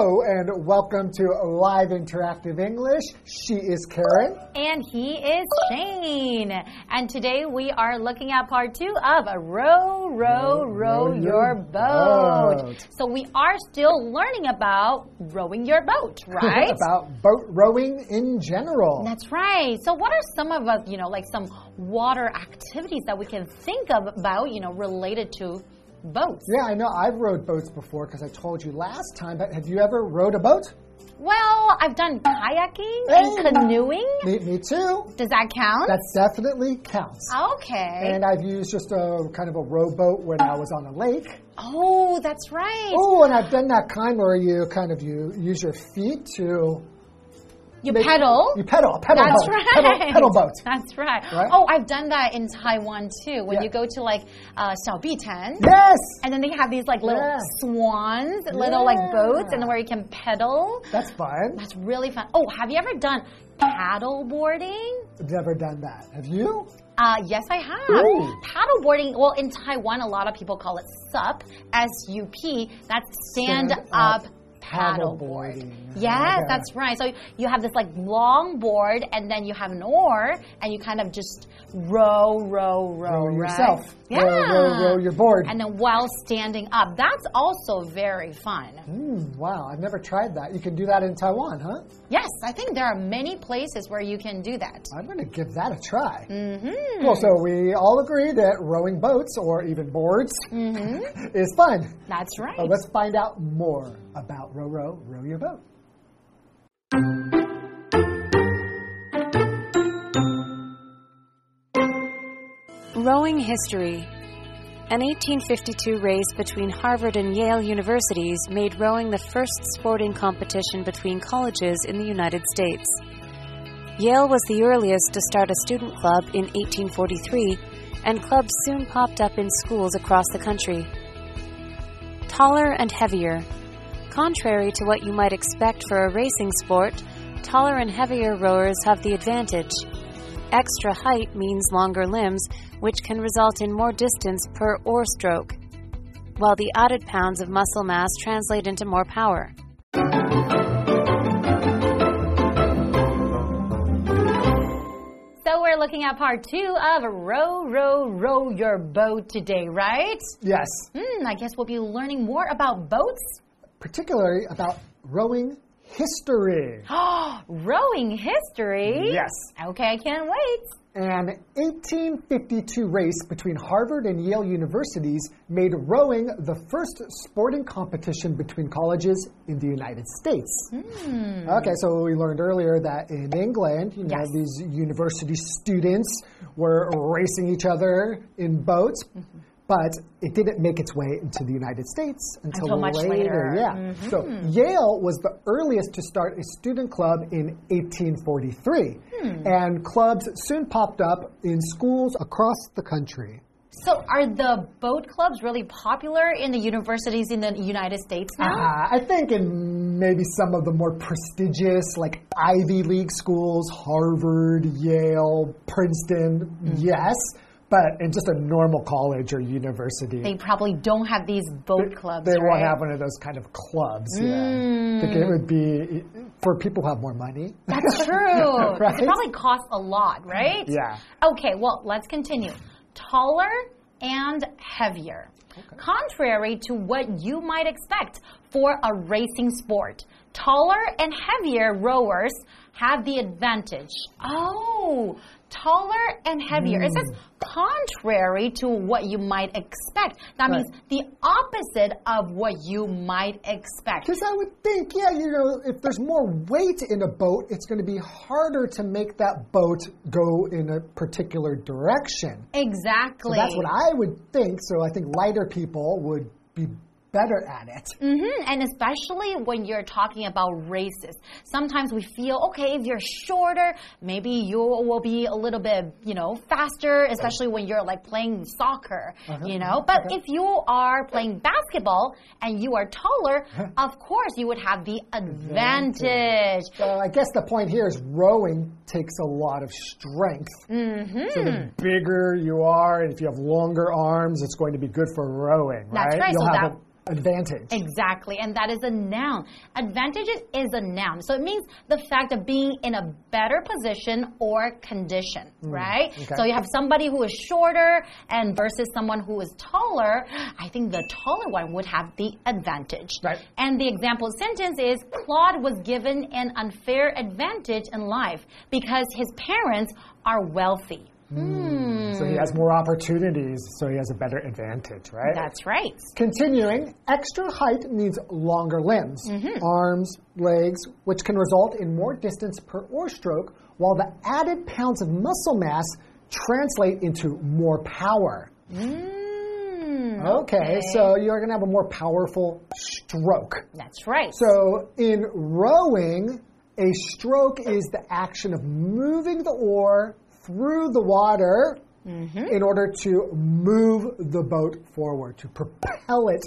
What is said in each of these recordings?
Hello and welcome to Live Interactive English. She is Karen. And he is Shane. And today we are looking at part two of Row, Row, Row, row your, boat. boat. So we are still learning about rowing your boat, right? about boat rowing in general. That's right. So what are some of us, you know, like some water activities that we can think of about, you know, related to boats. Yeah, I know. I've rowed boats before because I told you last time, but have you ever rowed a boat? Well, I've done kayaking and canoeing. Me, me, too. Does that count? That definitely counts. Okay. And I've used just a kind of a rowboat when I was on a lake. Oh, that's right. Oh, and I've done that kind where you kind of you use your feet to you Make, pedal. You pedal. Pedal That's boat. right. Pedal, pedal boat. That's right. right. Oh, I've done that in Taiwan too. When yeah. you go to like uh, Xiaobitan. Yes. And then they have these like little yeah. swans, yeah. little like boats, and where you can pedal. That's fun. That's really fun. Oh, have you ever done paddle boarding? Never done that. Have you? Uh, yes, I have. Paddle boarding, well, in Taiwan, a lot of people call it SUP, S U P. That's stand, stand up, up paddleboard. Yes, okay. that's right. So you have this like long board, and then you have an oar, and you kind of just row, row, row, row yourself. Yeah. Row, row, row your board. And then while standing up, that's also very fun. Mm, wow, I've never tried that. You can do that in Taiwan, huh? Yes, I think there are many places where you can do that. I'm going to give that a try. Mm -hmm. Well, so we all agree that rowing boats or even boards mm -hmm. is fun. That's right. Well, let's find out more about row, row, row your boat. Rowing History An 1852 race between Harvard and Yale universities made rowing the first sporting competition between colleges in the United States. Yale was the earliest to start a student club in 1843, and clubs soon popped up in schools across the country. Taller and heavier. Contrary to what you might expect for a racing sport, taller and heavier rowers have the advantage. Extra height means longer limbs, which can result in more distance per oar stroke, while the added pounds of muscle mass translate into more power. So we're looking at part two of Row, Row, Row Your Boat today, right? Yes. Hmm, I guess we'll be learning more about boats. Particularly about rowing history. rowing history? Yes. Okay, I can't wait. An 1852 race between Harvard and Yale universities made rowing the first sporting competition between colleges in the United States. Hmm. Okay, so we learned earlier that in England, you know, yes. these university students were racing each other in boats. Mm -hmm but it didn't make its way into the United States until, until later. later. Yeah. Mm -hmm. So Yale was the earliest to start a student club in 1843, hmm. and clubs soon popped up in schools across the country. So, are the boat clubs really popular in the universities in the United States now? Uh, I think in maybe some of the more prestigious, like Ivy League schools, Harvard, Yale, Princeton, mm -hmm. yes but in just a normal college or university, they probably don't have these boat they, clubs. They right? won't have one of those kind of clubs. Mm. Yeah, I think it would be for people who have more money. That's true. right? It probably costs a lot, right? Yeah. Okay, well, let's continue. Taller and heavier. Okay. Contrary to what you might expect for a racing sport, taller and heavier rowers have the advantage. Oh, taller and heavier. Mm. It says contrary to what you might expect. That right. means the opposite of what you might expect. Because I would think, yeah, you know, if there's more weight in a boat, it's going to be harder to make that boat go in a particular direction. Exactly. So that's what I would think. So I think lighter people would be better at it. Mm -hmm. And especially when you're talking about races, sometimes we feel okay if you're shorter, maybe you will be a little bit, you know, faster, especially when you're like playing soccer, uh -huh. you know. But okay. if you are playing basketball and you are taller, of course you would have the advantage. So I guess the point here is rowing takes a lot of strength. Mm -hmm. So the bigger you are, and if you have longer arms, it's going to be good for rowing, right? That's right. You'll so have that advantage. Exactly, and that is a noun. Advantage is a noun, so it means the fact of being in a better position or condition, mm, right? Okay. So you have somebody who is shorter and versus someone who is taller. I think the taller one would have the advantage. Right. And the example sentence is Claude was given an unfair advantage in life because his parents are wealthy. Mm. So he has more opportunities, so he has a better advantage, right? That's right. Continuing, extra height means longer limbs, mm -hmm. arms, legs, which can result in more distance per oar stroke, while the added pounds of muscle mass translate into more power. Mm, okay, okay, so you're going to have a more powerful stroke. That's right. So in rowing, a stroke is the action of moving the oar through the water mm -hmm. in order to move the boat forward, to propel it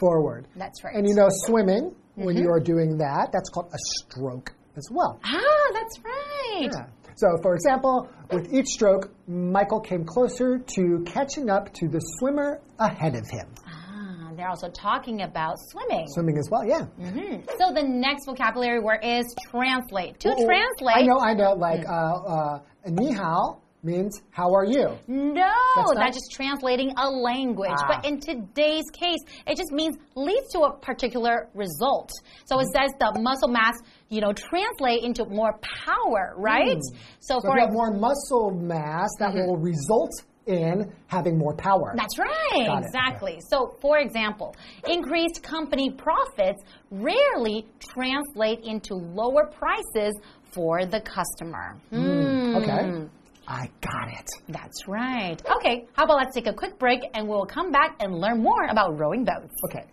forward. That's right. And you know, swimming, mm -hmm. when mm-hmm. you are doing that, that's called a stroke as well. Ah, that's right. Yeah. So, for example, with each stroke, Michael came closer to catching up to the swimmer ahead of him. They're also talking about swimming. Swimming as well, yeah. Mm -hmm. So the next vocabulary word is translate. To oh, translate. I know, I know. Like, mm. uh, uh, ni hao means how are you? No, that's, that's just translating a language. Ah. But in today's case, it just means leads to a particular result. So it says the muscle mass, you know, translate into more power, right? Mm. So, so for if you have more muscle mass, that mm -hmm. will result in having more power. That's right, Got exactly. Okay. So, for example, increased company profits rarely translate into lower prices for the customer. Mm, okay. I got it. That's right. Okay, how about let's take a quick break and we'll come back and learn more about rowing boats. Okay.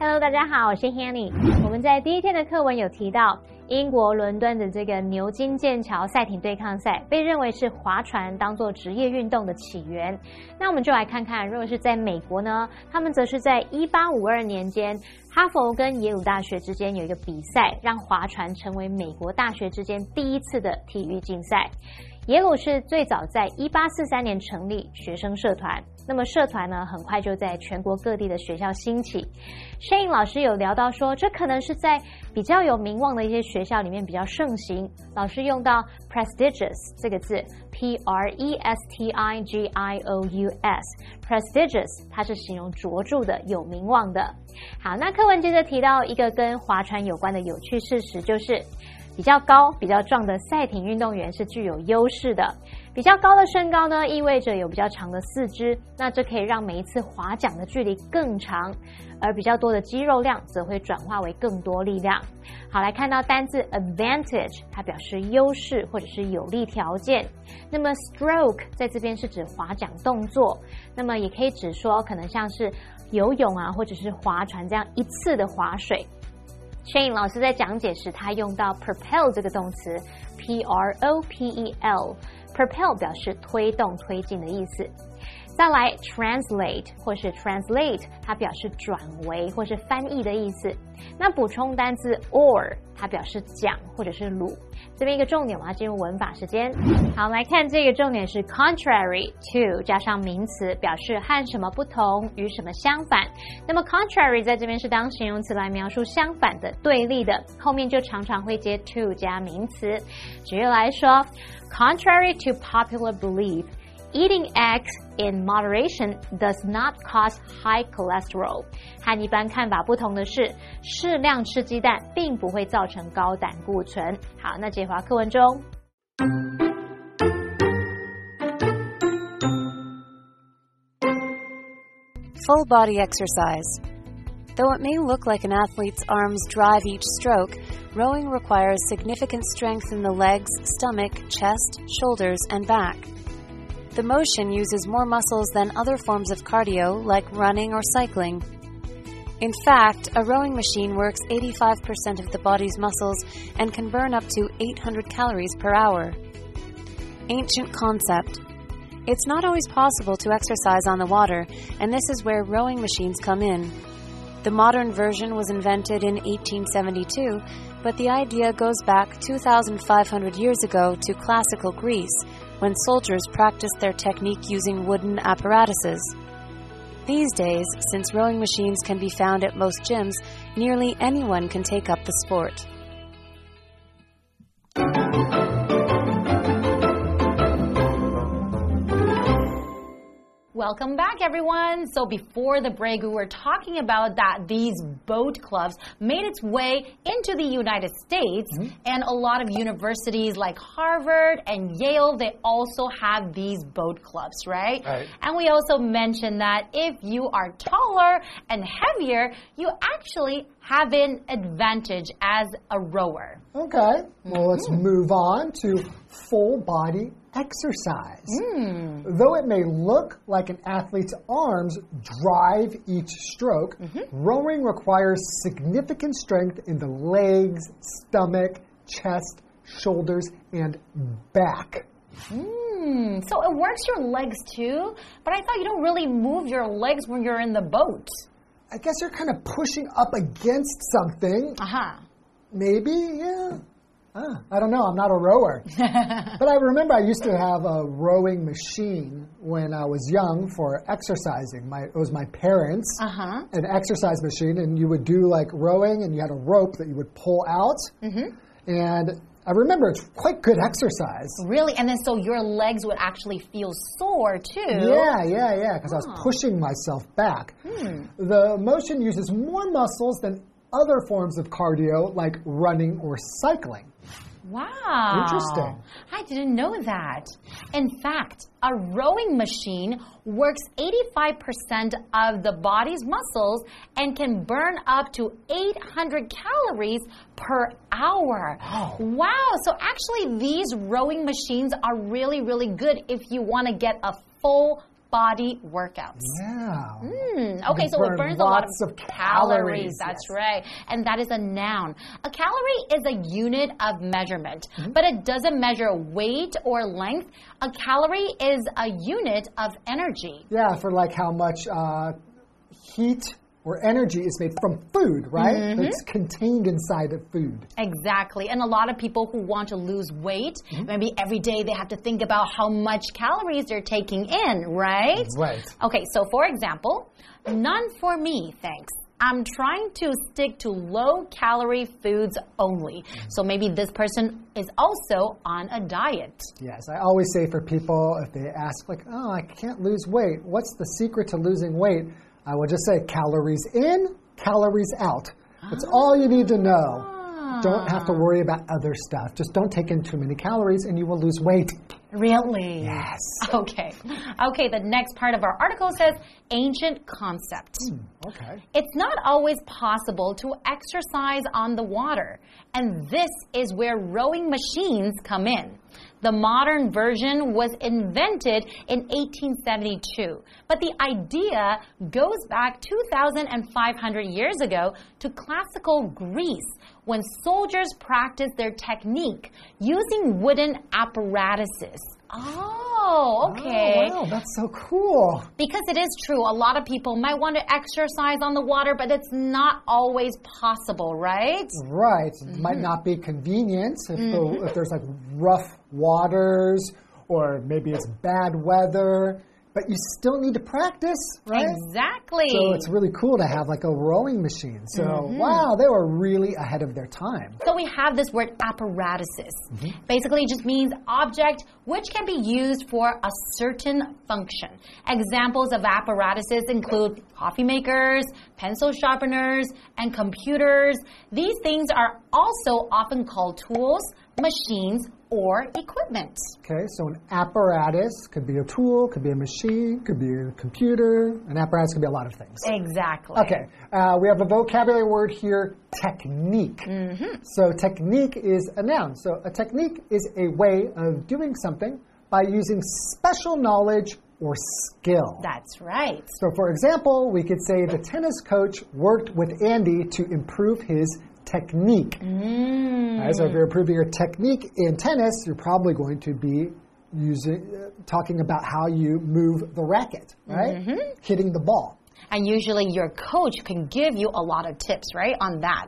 Hello，大家好，我是 Hanny。我们在第一天的课文有提到， 英国伦敦的这个牛津剑桥赛艇对抗赛被认为是划船当做职业运动的起源。那我们就来看看，如果是在美国呢，他们则是在一八五二年间，哈佛跟耶鲁大学之间有一个比赛，让划船成为美国大学之间第一次的体育竞赛。耶鲁是最早在一八四三年成立学生社团，那么社团呢，很快就在全国各地的学校兴起。申颖老师有聊到说，这可能是在比较有名望的一些学校里面比较盛行。老师用到 prestigious 这个字，p r e s t i g i o u s，prestigious 它是形容卓著的、有名望的。好，那课文接着提到一个跟划船有关的有趣事实，就是。比较高、比较壮的赛艇运动员是具有优势的。比较高的身高呢，意味着有比较长的四肢，那这可以让每一次划桨的距离更长。而比较多的肌肉量则会转化为更多力量。好，来看到单字 advantage，它表示优势或者是有利条件。那么 stroke 在这边是指划桨动作，那么也可以指说可能像是游泳啊，或者是划船这样一次的划水。Shane 老师在讲解时，他用到 propel 这个动词，p r o p e l，propel 表示推动、推进的意思。再来 translate 或是 translate，它表示转为或是翻译的意思。那补充单字 or，它表示讲或者是卤。这边一个重点，我要进入文法时间。好，来看这个重点是 contrary to 加上名词，表示和什么不同，与什么相反。那么 contrary 在这边是当形容词来描述相反的、对立的，后面就常常会接 to 加名词。举例来说，contrary to popular belief。Eating eggs in moderation does not cause high cholesterol。和一般看法不同的是，适量吃鸡蛋并不会造成高胆固醇。好，那节华课文中。Full body exercise. Though it may look like an athlete's arms drive each stroke, rowing requires significant strength in the legs, stomach, chest, shoulders, and back. The motion uses more muscles than other forms of cardio, like running or cycling. In fact, a rowing machine works 85% of the body's muscles and can burn up to 800 calories per hour. Ancient concept. It's not always possible to exercise on the water, and this is where rowing machines come in. The modern version was invented in 1872, but the idea goes back 2,500 years ago to classical Greece, when soldiers practiced their technique using wooden apparatuses. These days, since rowing machines can be found at most gyms, nearly anyone can take up the sport. Welcome back, everyone. So before the break, we were talking about that these boat clubs made its way into the United States, mm -hmm. and a lot of universities like Harvard and Yale, they also have these boat clubs, right? right? And we also mentioned that if you are taller and heavier, you actually have an advantage as a rower. Okay. Well, let's mm-hmm. move on to full body exercise. Mm. Though it may look like an athlete's arms drive each stroke, mm -hmm. rowing requires significant strength in the legs, stomach, chest, shoulders, and back. Mm. So it works your legs too, but I thought you don't really move your legs when you're in the boat. I guess you're kind of pushing up against something. Uh huh. Maybe, yeah. Ah, I don't know. I'm not a rower. but I remember I used to have a rowing machine when I was young for exercising. My, it was my parents, uh -huh. an exercise machine, and you would do like rowing, and you had a rope that you would pull out. Mm -hmm. And I remember it's quite good exercise. Really? And then so your legs would actually feel sore too? Yeah, yeah, yeah, because I was pushing myself back. Hmm. The motion uses more muscles than other forms of cardio like running or cycling. Wow. Interesting. I didn't know that. In fact, a rowing machine works 85% of the body's muscles and can burn up to 800 calories per hour. Wow. Wow. So actually, these rowing machines are really, really good if you want to get a full body workouts. Yeah. Mm, okay, so it burns a lot of, of calories. calories. That's yes. right. And that is a noun. A calorie is a unit of measurement, mm -hmm. but it doesn't measure weight or length. A calorie is a unit of energy. Yeah, for like how much uh, heat or energy is made from food, right? Mm -hmm. It's contained inside of food. Exactly. And a lot of people who want to lose weight, mm -hmm. maybe every day they have to think about how much calories they're taking in, right? Right. Okay, so for example, none for me, thanks. I'm trying to stick to low calorie foods only. So maybe this person is also on a diet. Yes, I always say for people if they ask, like, oh, I can't lose weight, what's the secret to losing weight? I will just say calories in, calories out. That's all you need to know. Don't have to ah. worry about other stuff. Just don't take in too many calories and you will lose weight. Really? Yes. Okay. Okay, the next part of our article says ancient concept. Hmm, okay. It's not always possible to exercise on the water, and this is where rowing machines come in. The modern version was invented in 1872, but the idea goes back 2,500 years ago to classical Greece when soldiers practice their technique using wooden apparatuses. Oh, okay. Oh, wow, that's so cool. Because it is true. A lot of people might want to exercise on the water, but it's not always possible, right? Right. Mm -hmm. might not be convenient if, mm -hmm. the, mm-hmm. if there's like rough waters or maybe it's bad weather but you still need to practice, right? Exactly. So it's really cool to have like a rowing machine. So, mm -hmm. wow, they were really ahead of their time. So we have this word apparatuses. Mm -hmm. Basically, it just means object which can be used for a certain function. Examples of apparatuses include coffee makers, pencil sharpeners, and computers. These things are also often called tools, machines, or equipment. Okay, so an apparatus could be a tool, could be a machine, could be a computer. An apparatus could be a lot of things. Exactly. Okay, uh, we have a vocabulary word here technique. Mm -hmm. So, technique is a noun. So, a technique is a way of doing something by using special knowledge or skill. That's right. So, for example, we could say the tennis coach worked with Andy to improve his technique. Mm. Right, so, if you're improving your technique in tennis, you're probably going to be using, uh, talking about how you move the racket, right? Mm-hmm. Hitting the ball. And usually your coach can give you a lot of tips, right, on that.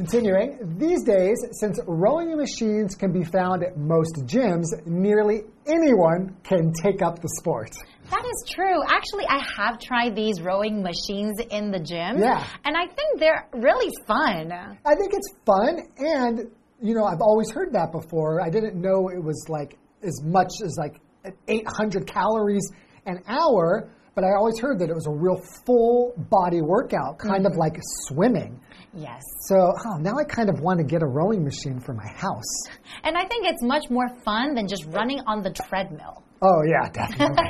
Continuing, these days, since rowing machines can be found at most gyms, nearly anyone can take up the sport. That is true. Actually, I have tried these rowing machines in the gym. Yeah. And I think they're really fun. I think it's fun, and you know, I've always heard that before. I didn't know it was like as much as like 800 calories an hour, but I always heard that it was a real full body workout, kind of mm-hmm. like swimming. Yes. So oh, now I kind of want to get a rowing machine for my house. And I think it's much more fun than just running on the treadmill. Oh, yeah, definitely.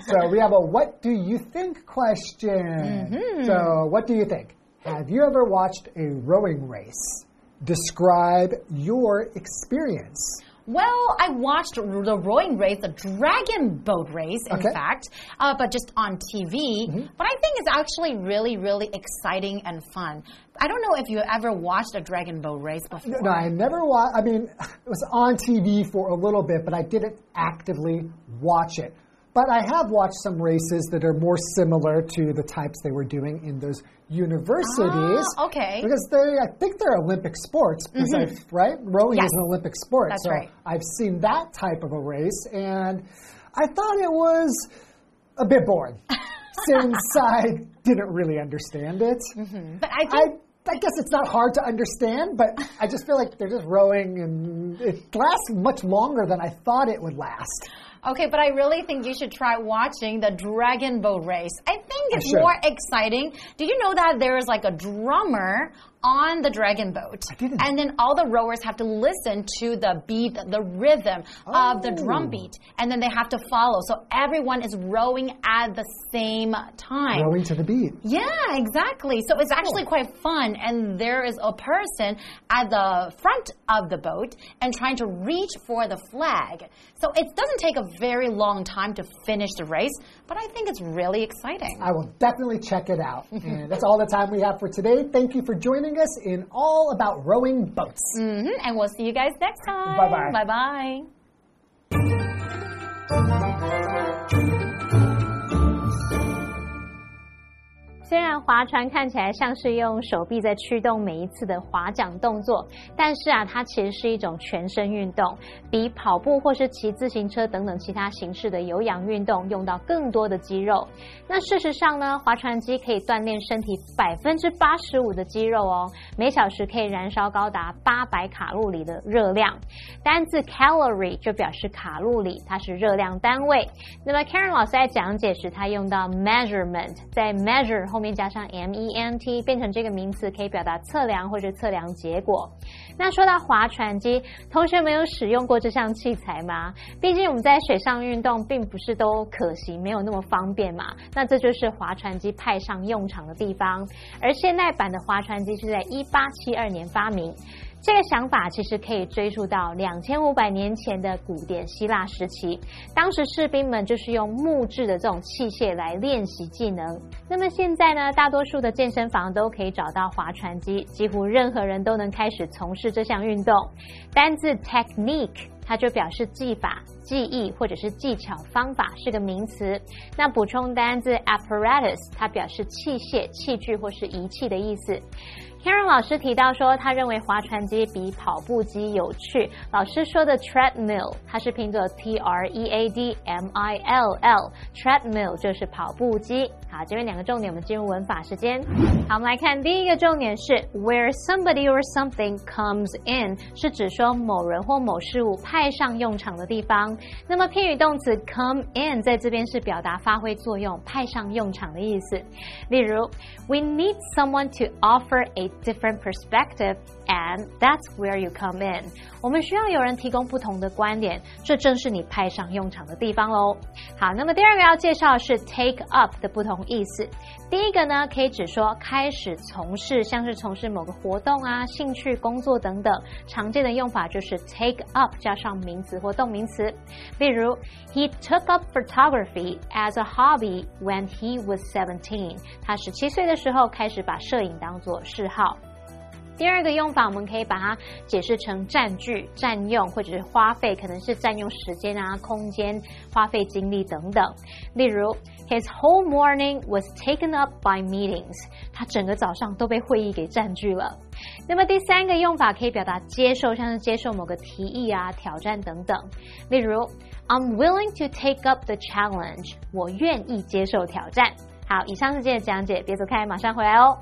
so we have a what do you think question. So, what do you think? Have you ever watched a rowing race? Describe your experience. Well, I watched the rowing race, the dragon boat race, in Okay. fact, uh, but just on TV. But I think it's actually really, really exciting and fun. I don't know if you ever watched a dragon boat race before. No, I never watched. I mean, it was on TV for a little bit, but I didn't actively watch it. But I have watched some races that are more similar to the types they were doing in those universities. Ah, okay. Because they, I think they're Olympic sports, because I've, right? Rowing Yes. is an Olympic sport. That's so right. I've seen that type of a race, and I thought it was a bit boring since I didn't really understand it. But I I, think I guess it's not hard to understand, but I just feel like they're just rowing and it lasts much longer than I thought it would last. Okay, but I really think you should try watching the Dragon Boat race. I think it's more exciting. Do you know that there is like a drummer on the Dragon Boat? And then all the rowers have to listen to the beat, the rhythm of the drum Oh. beat, and then they have to follow. So everyone is rowing at the same time. Rowing to the beat. Yeah, exactly. So it's actually quite fun, and there is a person at the front of the boat and trying to reach for the flag. So it doesn't take a very long time to finish the race, but I think it's really exciting. I will definitely check it out. and that's all the time we have for today. Thank you for joining us in All About Rowing Boats. hmm And we'll see you guys next time. Bye-bye. Bye bye. 虽然划船看起来像是用手臂在驱动每一次的划桨动作，但是啊，它其实是一种全身运动，比跑步或是骑自行车等等其他形式的有氧运动用到更多的肌肉。那事实上呢，划船机可以锻炼身体百分之八十五的肌肉哦，每小时可以燃烧高达八百卡路里的热量。单字 calorie 就表示卡路里，它是热量单位。那么 Karen 老师在讲解时，他用到 measurement，在 measure 后后面加上 m e n t，变成这个名词，可以表达测量或者测量结果。那说到划船机，同学们有使用过这项器材吗？毕竟我们在水上运动，并不是都可行，没有那么方便嘛。那这就是划船机派上用场的地方。而现代版的划船机是在一八七二年发明。这个想法其实可以追溯到两千五百年前的古典希腊时期，当时士兵们就是用木质的这种器械来练习技能。那么现在呢，大多数的健身房都可以找到划船机，几乎任何人都能开始从事这项运动。单字 technique 它就表示技法、技艺或者是技巧、方法，是个名词。那补充单字 apparatus，它表示器械、器具或是仪器的意思。Karen 老师提到说，他认为划船机比跑步机有趣。老师说的 treadmill，它是拼作 T R E A D M I L L，treadmill 就是跑步机。好，这边两个重点，我们进入文法时间。好，我们来看第一个重点是 where somebody or something comes in，是指说某人或某事物派上用场的地方。那么片语动词 come in 在这边是表达发挥作用、派上用场的意思。例如，We need someone to offer a different perspective And that's where you come in。我们需要有人提供不同的观点，这正是你派上用场的地方喽。好，那么第二个要介绍的是 take up 的不同意思。第一个呢，可以指说开始从事，像是从事某个活动啊、兴趣、工作等等。常见的用法就是 take up 加上名词或动名词。例如，He took up photography as a hobby when he was seventeen。他十七岁的时候开始把摄影当做嗜好。第二个用法，我们可以把它解释成占据、占用，或者是花费，可能是占用时间啊、空间、花费精力等等。例如，His whole morning was taken up by meetings。他整个早上都被会议给占据了。那么第三个用法可以表达接受，像是接受某个提议啊、挑战等等。例如，I'm willing to take up the challenge。我愿意接受挑战。好，以上是今天的讲解，别走开，马上回来哦。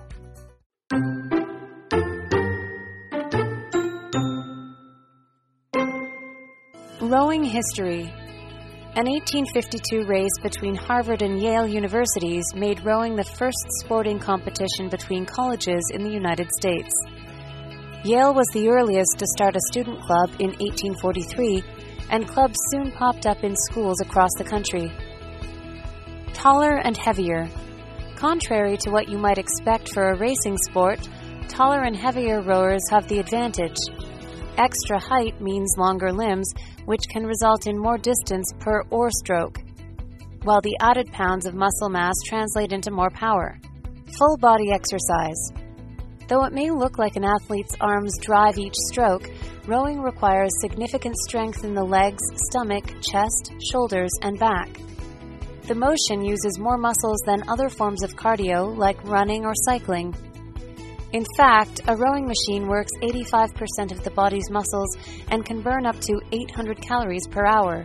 Rowing history. An 1852 race between Harvard and Yale universities made rowing the first sporting competition between colleges in the United States. Yale was the earliest to start a student club in 1843, and clubs soon popped up in schools across the country. Taller and heavier. Contrary to what you might expect for a racing sport, taller and heavier rowers have the advantage. Extra height means longer limbs, which can result in more distance per oar stroke, while the added pounds of muscle mass translate into more power. Full body exercise. Though it may look like an athlete's arms drive each stroke, rowing requires significant strength in the legs, stomach, chest, shoulders, and back. The motion uses more muscles than other forms of cardio like running or cycling. In fact, a rowing machine works 85% of the body's muscles and can burn up to 800 calories per hour.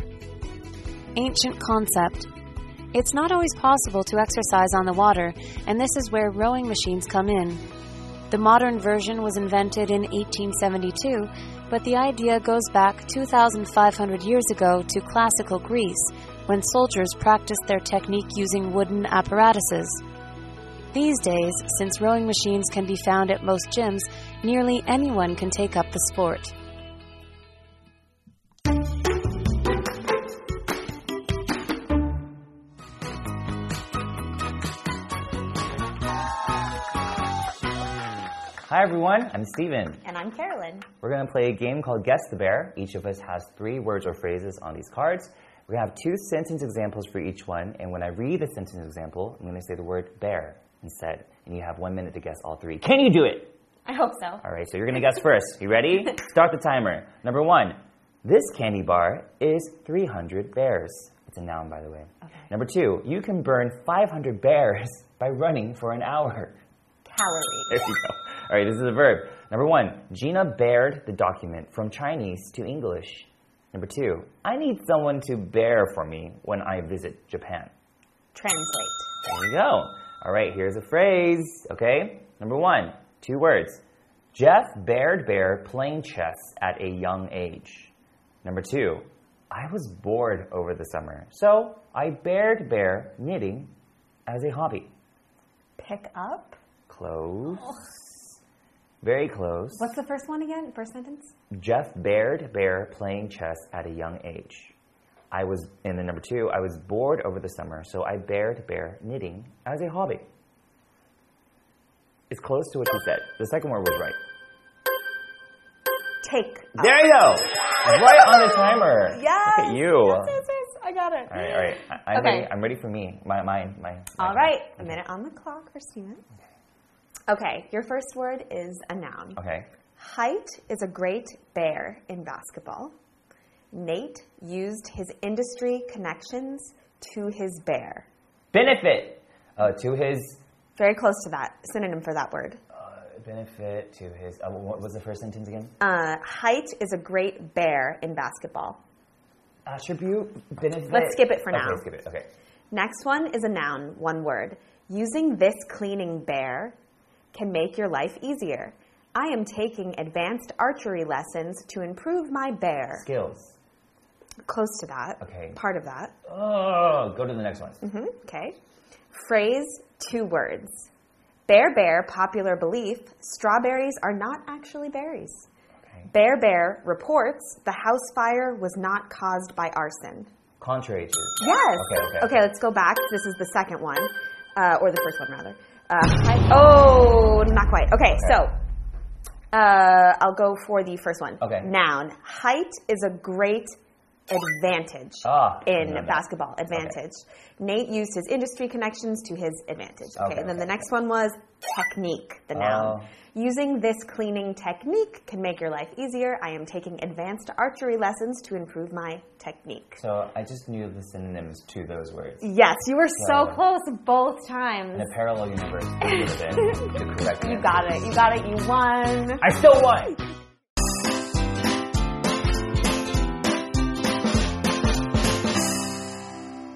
Ancient concept. It's not always possible to exercise on the water, and this is where rowing machines come in. The modern version was invented in 1872, but the idea goes back 2,500 years ago to classical Greece, when soldiers practiced their technique using wooden apparatuses. These days, since rowing machines can be found at most gyms, nearly anyone can take up the sport. Hi everyone, I'm Stephen. And I'm Carolyn. We're going to play a game called Guess the Bear. Each of us has three words or phrases on these cards. We have two sentence examples for each one, and when I read the sentence example, I'm going to say the word bear instead, and you have one minute to guess all three. Can you do it? I hope so. All right, so you're going to guess first. You ready? Start the timer. Number one, this candy bar is 300 bears. It's a noun, by the way. Okay. Number two, you can burn 500 bears by running for an hour. Calories. There you go. All right, this is a verb. Number one, Gina bared the document from Chinese to English. Number two, I need someone to bear for me when I visit Japan. Translate. There you go. All right, here's a phrase, okay? Number one, two words. Jeff bared bear playing chess at a young age. Number two, I was bored over the summer, so I bared bear knitting as a hobby. Pick up. Close. Very close. What's the first one again? First sentence? Jeff bared bear playing chess at a young age. I was, and then number two, I was bored over the summer, so I bared bear knitting as a hobby. It's close to what you said. The second word was right. Take. There you go. Right on the timer. Yes. Look at you. Yes, yes, yes. I got it. All right, all right. I, I'm, Okay. ready, I'm ready for me. My, my, my. my All right. A minute on the clock for Stephen. Okay, your first word is a noun. Okay. Height is a great bear in basketball. Nate used his industry connections to his bear. Benefit uh, to his. Very close to that. Synonym for that word. Uh, benefit to his. Uh, what was the first sentence again? Uh, height is a great bear in basketball. Attribute. Benefit. Let's skip it for okay, now. skip it. Okay. Next one is a noun, one word. Using this cleaning bear can make your life easier. I am taking advanced archery lessons to improve my bear. Skills. Close to that. Okay. Part of that. Oh, go to the next one. hmm Okay. Phrase, two words. Bear Bear, popular belief, strawberries are not actually berries. Okay. Bear Bear reports the house fire was not caused by arson. Contrary to. Yes. Okay, okay. let's go back. This is the second one, uh, or the first one rather. Uh, oh, not quite. Okay, so uh, I'll go for the first one. Okay. Noun. Height is a great advantage Ah, in basketball. Advantage. Nate used his industry connections to his advantage. Okay. Okay, and then okay, the next one was technique. The noun. Oh. Using this cleaning technique can make your life easier. I am taking advanced archery lessons to improve my technique. So I just knew the synonyms to those words. Yes, you were so Yeah. close both times. In a parallel universe, this been the correct You got it. You got it. You won. I still won.